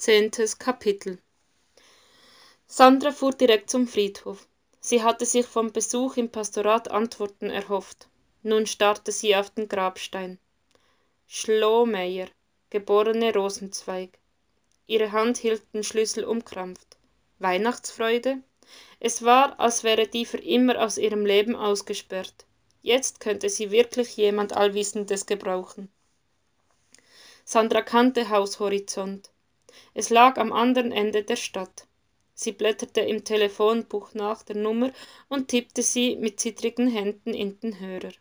Zehntes Kapitel Sandra fuhr direkt zum Friedhof. Sie hatte sich vom Besuch im Pastorat Antworten erhofft. Nun starrte sie auf den Grabstein. Schlomeyer, geborene Rosenzweig. Ihre Hand hielt den Schlüssel umkrampft. Weihnachtsfreude? Es war, als wäre die für immer aus ihrem Leben ausgesperrt. Jetzt könnte sie wirklich jemand Allwissendes gebrauchen. Sandra kannte Haushorizont. Es lag am anderen Ende der Stadt. Sie blätterte im Telefonbuch nach der Nummer und tippte sie mit zittrigen Händen in den Hörer.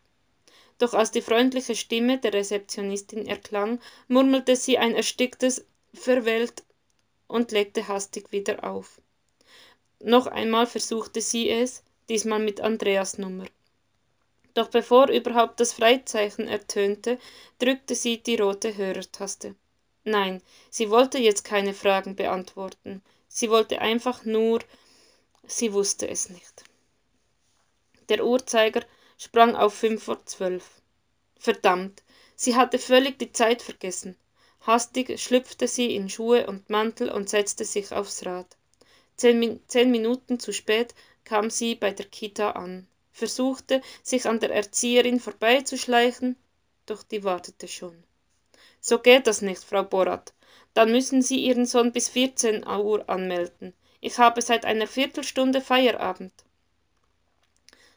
Doch als die freundliche Stimme der Rezeptionistin erklang, murmelte sie ein ersticktes Verwählt und legte hastig wieder auf. Noch einmal versuchte sie es, diesmal mit Andreas Nummer. Doch bevor überhaupt das Freizeichen ertönte, drückte sie die rote Hörertaste. Nein, sie wollte jetzt keine Fragen beantworten. Sie wollte einfach nur, sie wusste es nicht. Der Uhrzeiger sprang auf fünf vor zwölf. Verdammt, sie hatte völlig die Zeit vergessen. Hastig schlüpfte sie in Schuhe und Mantel und setzte sich aufs Rad. Zehn, zehn Minuten zu spät kam sie bei der Kita an, versuchte, sich an der Erzieherin vorbeizuschleichen, doch die wartete schon. So geht das nicht, Frau Borat. Dann müssen Sie Ihren Sohn bis 14 Uhr anmelden. Ich habe seit einer Viertelstunde Feierabend.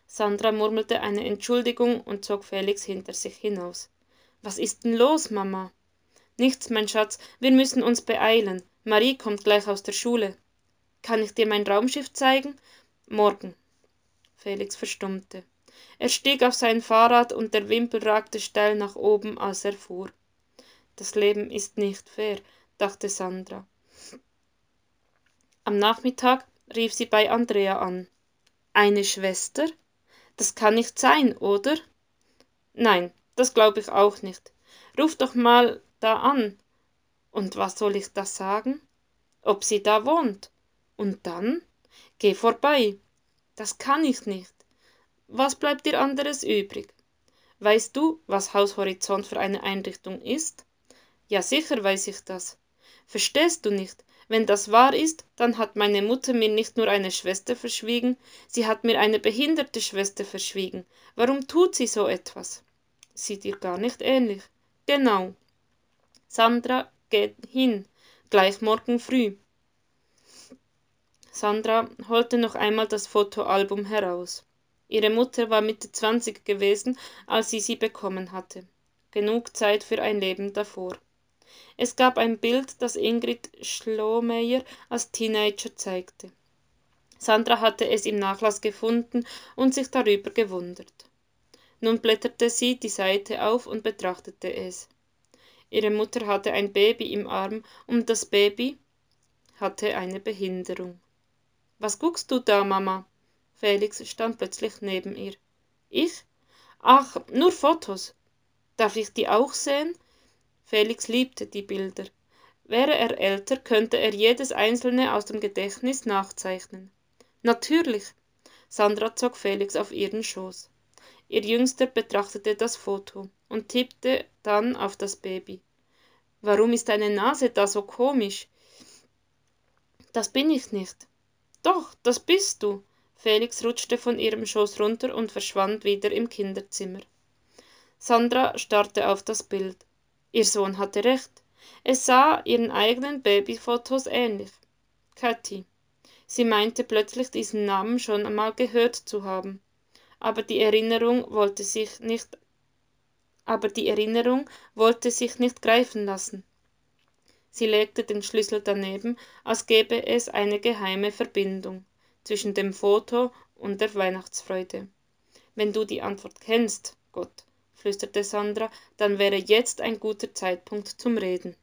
Sandra murmelte eine Entschuldigung und zog Felix hinter sich hinaus. Was ist denn los, Mama? Nichts, mein Schatz, wir müssen uns beeilen. Marie kommt gleich aus der Schule. Kann ich dir mein Raumschiff zeigen? Morgen. Felix verstummte. Er stieg auf sein Fahrrad und der Wimpel ragte steil nach oben, als er fuhr. Das Leben ist nicht fair, dachte Sandra. Am Nachmittag rief sie bei Andrea an. Eine Schwester? Das kann nicht sein, oder? Nein, das glaube ich auch nicht. Ruf doch mal da an. Und was soll ich da sagen? Ob sie da wohnt. Und dann? Geh vorbei. Das kann ich nicht. Was bleibt dir anderes übrig? Weißt du, was Haushorizont für eine Einrichtung ist? Ja, sicher weiß ich das. Verstehst du nicht? Wenn das wahr ist, dann hat meine Mutter mir nicht nur eine Schwester verschwiegen, sie hat mir eine behinderte Schwester verschwiegen. Warum tut sie so etwas? Sieht ihr gar nicht ähnlich. Genau. Sandra, geht hin, gleich morgen früh. Sandra holte noch einmal das Fotoalbum heraus. Ihre Mutter war Mitte zwanzig gewesen, als sie sie bekommen hatte. Genug Zeit für ein Leben davor. Es gab ein Bild, das Ingrid Schlomeyer als Teenager zeigte. Sandra hatte es im Nachlass gefunden und sich darüber gewundert. Nun blätterte sie die Seite auf und betrachtete es. Ihre Mutter hatte ein Baby im Arm und das Baby hatte eine Behinderung. Was guckst du da, Mama? Felix stand plötzlich neben ihr. Ich? Ach, nur Fotos. Darf ich die auch sehen? Felix liebte die Bilder. Wäre er älter, könnte er jedes einzelne aus dem Gedächtnis nachzeichnen. Natürlich. Sandra zog Felix auf ihren Schoß. Ihr Jüngster betrachtete das Foto und tippte dann auf das Baby. Warum ist deine Nase da so komisch? Das bin ich nicht. Doch, das bist du. Felix rutschte von ihrem Schoß runter und verschwand wieder im Kinderzimmer. Sandra starrte auf das Bild. Ihr Sohn hatte recht. Es sah ihren eigenen Babyfotos ähnlich. Katy. Sie meinte plötzlich diesen Namen schon einmal gehört zu haben. Aber die Erinnerung wollte sich nicht aber die Erinnerung wollte sich nicht greifen lassen. Sie legte den Schlüssel daneben, als gäbe es eine geheime Verbindung zwischen dem Foto und der Weihnachtsfreude. Wenn du die Antwort kennst, Gott, flüsterte Sandra, dann wäre jetzt ein guter Zeitpunkt zum Reden.